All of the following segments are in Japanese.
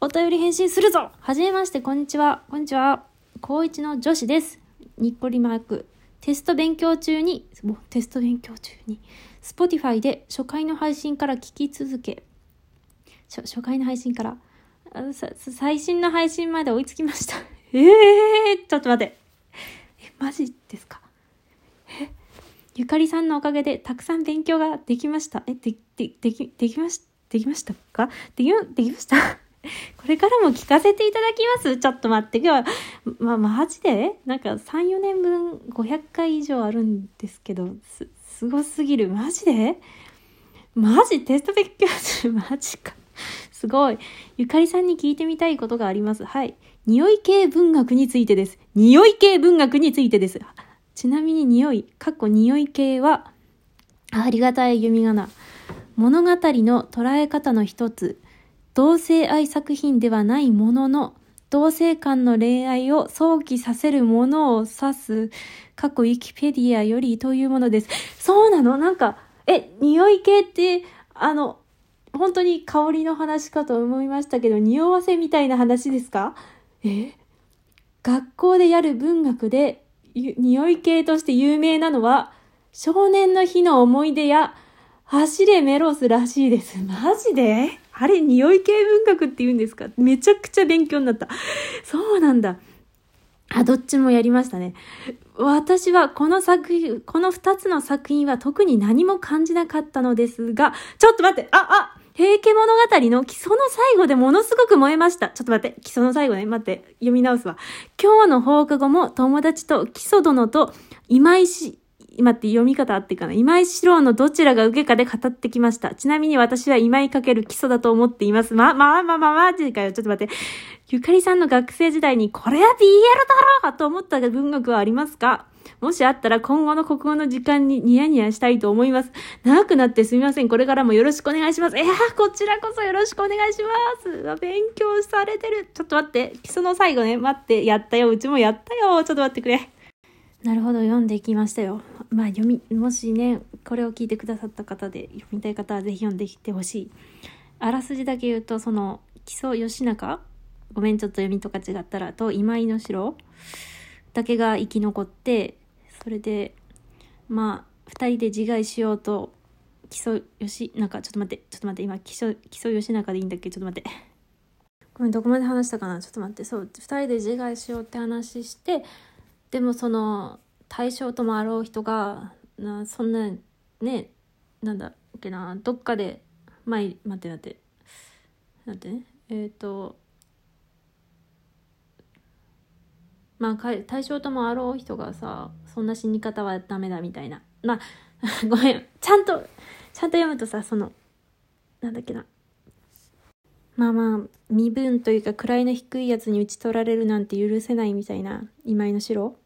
お便り返信するぞはじめまして、こんにちは。こんにちは。高一の女子です。にっこりマーク。テスト勉強中に、テスト勉強中に、Spotify で初回の配信から聞き続け、初初回の配信から最新の配信まで追いつきました。え えー、ちょっと待って。え、マジですか？え？ゆかりさんのおかげでたくさん勉強ができました。え、で、で、でき、できまし、できましたか？でき、できました？これからも聞かせていただきますちょっと待って。今日は、ま、マジで？なんか3、4年分500回以上あるんですけど、す、すごすぎる。マジで？マジ？テスト勉強中 マジか。すごい。ゆかりさんに聞いてみたいことがあります。はい。匂い系文学についてです。匂い系文学についてです。ちなみに匂い、かっこ匂い系は、ありがたい読み仮名。物語の捉え方の一つ、同性愛作品ではないものの、同性間の恋愛を想起させるものを指す、過去ウィキペディアよりというものです。そうなの？なんか、え、匂い系って、あの、本当に香りの話かと思いましたけど、匂わせみたいな話ですか？え？学校でやる文学で、匂い系として有名なのは、少年の日の思い出や、走れメロスらしいです。マジで？あれ、匂い系文学って言うんですか？めちゃくちゃ勉強になった。そうなんだ。あ、どっちもやりましたね。私はこの作品、この二つの作品は特に何も感じなかったのですが、ちょっと待ってあ、あ平家物語の基礎の最後でものすごく燃えました。ちょっと待って、基礎の最後ね、待って、読み直すわ。今日の放課後も友達と基礎殿と今石、今って読み方あってかな。今井四郎のどちらが受けかで語ってきました。ちなみに私は今井かける基礎だと思っています。ま、まあまあまあマジかよ。ちょっと待って。ゆかりさんの学生時代にこれは BL だろうと思った文学はありますか？もしあったら今後の国語の時間にニヤニヤしたいと思います。長くなってすみません。これからもよろしくお願いします。いやこちらこそよろしくお願いします。勉強されてる。ちょっと待って。基礎の最後ね、待って。やったよ。うちもやったよ。ちょっと待ってくれ。なるほど、読んでいきましたよ。まあ読み、もしね、これを聞いてくださった方で読みたい方はぜひ読んできてほしい。あらすじだけ言うと、その、木曽義仲ごめん、ちょっと読みとか違ったら、と今井の城だけが生き残って、それで、まあ、二人で自害しようと、木曽義仲、ちょっと待って、ちょっと待って、今、木曽、木曽義仲でいいんだっけちょっと待って。ごめん、どこまで話したかなちょっと待って、そう、二人で自害しようって話して、でもその対象ともあろう人がなそんなねなんだっけなどっかで前待って待って待ってねえっ、ー、とまあ対象ともあろう人がさそんな死に方はダメだみたいな。まあ ごめん。ちゃんとちゃんと読むとさそのなんだっけなまあまあ身分というか位の低いやつに討ち取られるなんて許せないみたいな今井の城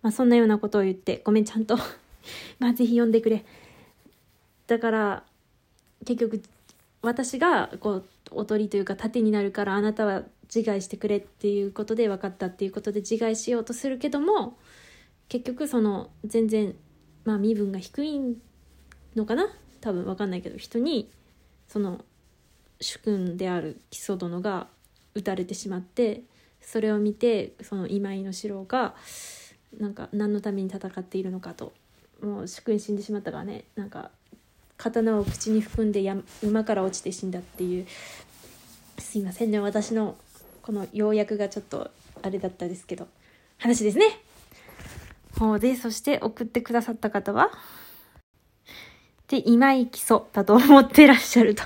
まあそんなようなことを言ってごめんちゃんと。まあぜひ読んでくれ。だから結局私がこうおとりというか盾になるからあなたは自害してくれっていうことで分かったっていうことで自害しようとするけども結局その全然まあ身分が低いのかな？多分分かんないけど人にその主君である木曽殿が撃たれてしまってそれを見てその今井の城がなんか何のために戦っているのかともう主君死んでしまったからねなんか刀を口に含んでや馬から落ちて死んだっていうすいませんね私のこの要約がちょっとあれだったですけど話ですね。ほうでそして送ってくださった方は？で今井基礎だと思ってらっしゃると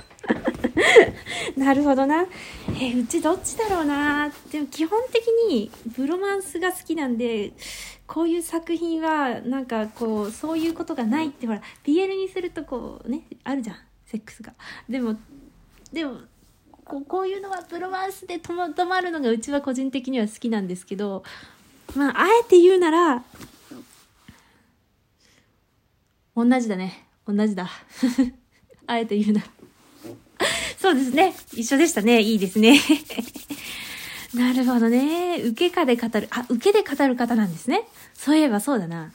なるほどな。えうちどっちだろうな。でも基本的にブロマンスが好きなんで、こういう作品はなんかこう、そういうことがないってほら、BL にするとこうね、あるじゃん。セックスが。でも、でも、こうこういうのはプロマンスでとま止まるのがうちは個人的には好きなんですけど、まあ、あえて言うなら、同じだね。同じだ。あえて言うなら。そうですね。一緒でしたね。いいですね。なるほどね。受けかで語る。あ、受けで語る方なんですね。そういえばそうだな。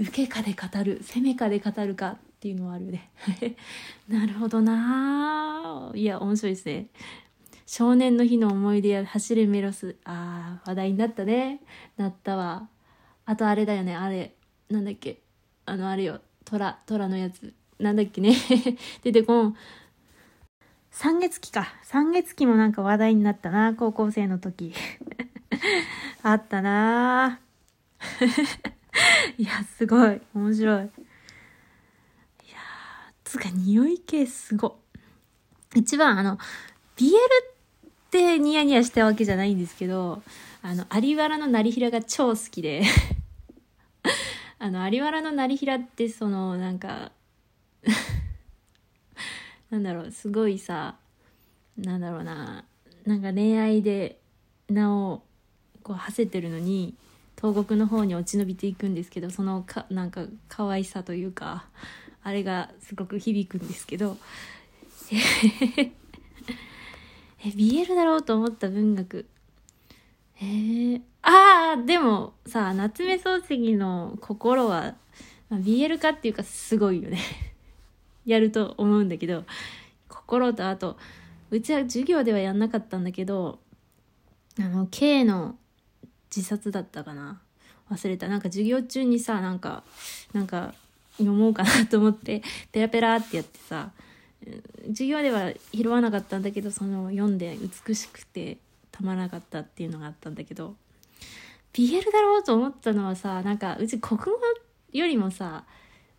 受けかで語る。攻めかで語るかっていうのはあるよね。なるほどないや、面白いですね。少年の日の思い出や走るメロスあー話題になったねなったわあとあれだよねあれなんだっけあのあれよ虎虎のやつなんだっけね 出てこん三月期か。三月期もなんか話題になったな高校生の時。あったな。いやすごい。面白い。いやつか匂い系すご一番あの BL ってニヤニヤしたわけじゃないんですけどあの有原の成平が超好きで。あの有原の成平ってそのなんかなんだろうすごいさなんだろうななんか恋愛で名をこう馳せてるのに東国の方に落ち延びていくんですけどそのかなんか可愛さというかあれがすごく響くんですけどえ BL だろうと思った文学。えー、ああでもさ夏目漱石の心は、まあ、BL かっていうかすごいよね。やると思うんだけど心とあとうちは授業ではやんなかったんだけどあの K の自殺だったかな。忘れた。なんか授業中にさなんかなんか読もうかなと思ってペラペラってやってさ授業では拾わなかったんだけどその読んで美しくてたまらなかったっていうのがあったんだけど BL だろうと思ったのはさなんかうち国語よりもさ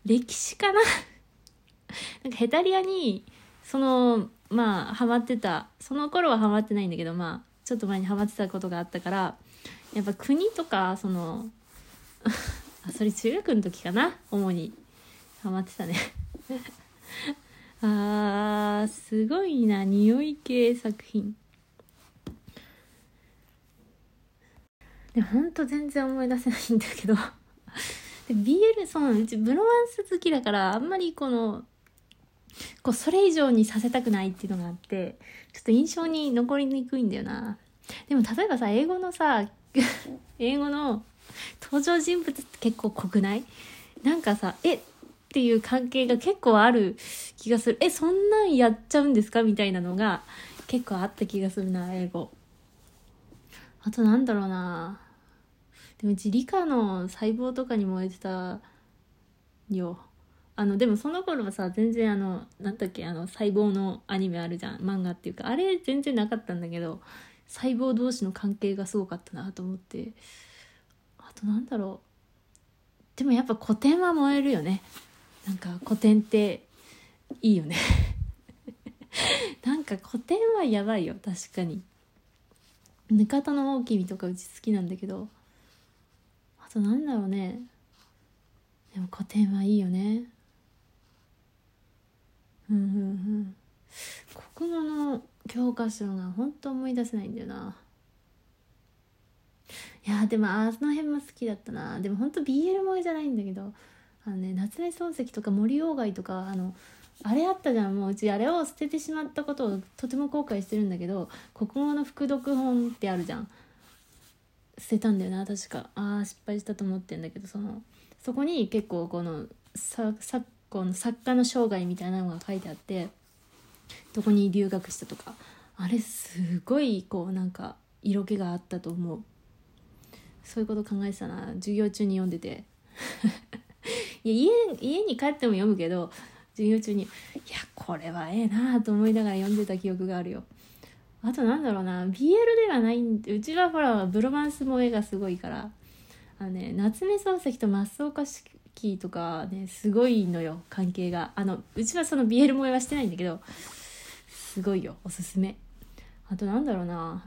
歴史かななんかヘタリアにそのまあハマってたその頃はハマってないんだけどまあちょっと前にハマってたことがあったからやっぱ国とかそのあそれ中学の時かな主に。ハマってたね。あーすごいな匂い系作品。でほんと全然思い出せないんだけど。で BL そのうちブロマンス好きだからあんまりこのこうそれ以上にさせたくないっていうのがあってちょっと印象に残りにくいんだよな。でも例えばさ英語のさ 英語の登場人物って結構濃くない？なんかさえっていう関係が結構ある気がする。えそんなんやっちゃうんですか？みたいなのが結構あった気がするな英語。あとなんだろうな。でもうち理科の細胞とかに燃えてたよ。あのでもその頃はさ全然あのなんだっけあの細胞のアニメあるじゃん。漫画っていうか。あれ全然なかったんだけど細胞同士の関係がすごかったなと思って。あとなんだろう。でもやっぱ古典は燃えるよね。なんか古典っていいよね。なんか古典はやばいよ。確かに。ぬかたの大きみとかうち好きなんだけど。あとなんだろうね。でも古典はいいよね。うんうんうん。国語の教科書が本当思い出せないんだよな。いやでもあの辺も好きだったな。でも本当 BL 萌えじゃないんだけど。あのね夏目漱石とか森鴎外とかあのあれあったじゃん。もううちあれを捨ててしまったことをとても後悔してるんだけど国語の副読本ってあるじゃん。捨てたんだよな確か。ああ失敗したと思ってんだけどそのそこに結構この昨今の作家の生涯みたいなのが書いてあってどこに留学したとか。あれすごいこうなんか色気があったと思う。そういうこと考えてたな。授業中に読んでて。いや家家に帰っても読むけど授業中にいやこれはええなと思いながら読んでた記憶があるよ。あとなんだろうな。BL ではないんうちはほらブロマンス萌えがすごいから。あのね夏目漱石と増岡式とかねすごいのよ関係が。あのうちはその BL 萌えはしてないんだけどすごいよおすすめ。あとなんだろうな。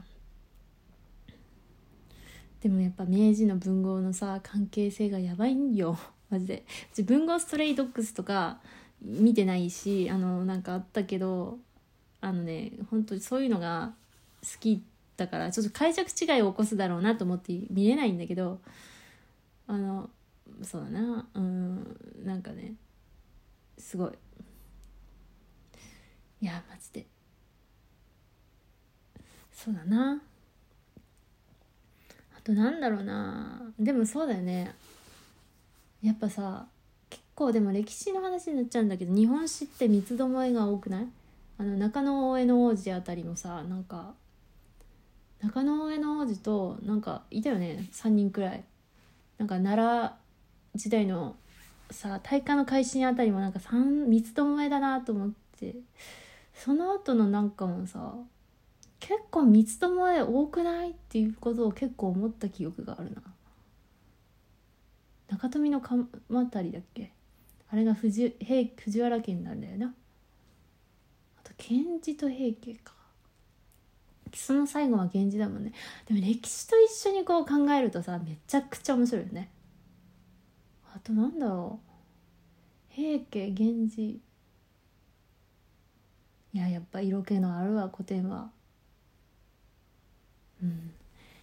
でもやっぱ明治の文豪のさ関係性がやばいんよ。マジで。うち文豪ストレイドッグスとか見てないしあのなんかあったけどあのね本当にそういうのが好きだからちょっと解釈違いを起こすだろうなと思って見れないんだけどあのそうだな。うん。なんかね。すごい。いやマジで。そうだな。あとなんだろうな。でもそうだよね。やっぱさ結構でも歴史の話になっちゃうんだけど日本史って三つどもえが多くない？あの中野大江の王子あたりもさなんか中野大江の王子となんかいたよね。3人くらい。なんか奈良時代のさ大化の改新あたりもなんか三三つどもえだなと思ってその後のなんかもさ結構三つどもえ多くないっていうことを結構思った記憶があるな。中富の鎌足だっけ？あれが藤平藤原家になるんだよな。あと源氏と平家か。その最後は源氏だもんね。でも歴史と一緒にこう考えるとさめちゃくちゃ面白いよね。あとなんだろう。平家源氏。いややっぱ色気のあるわ古典は。うん。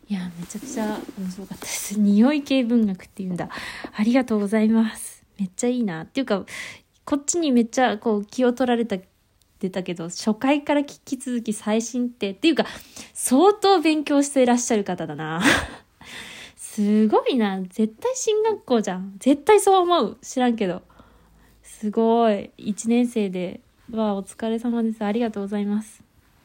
いやめちゃくちゃ面白かったです。匂い系文学っていうんだ。ありがとうございます。めっちゃいいな。っていうかこっちにめっちゃこう気を取られた出たけど初回から聞き続き最新って。っていうか相当勉強していらっしゃる方だな。すごいな。絶対進学校じゃん。絶対そう思う。知らんけど。すごい。1年生で。わお疲れ様です。ありがとうございます。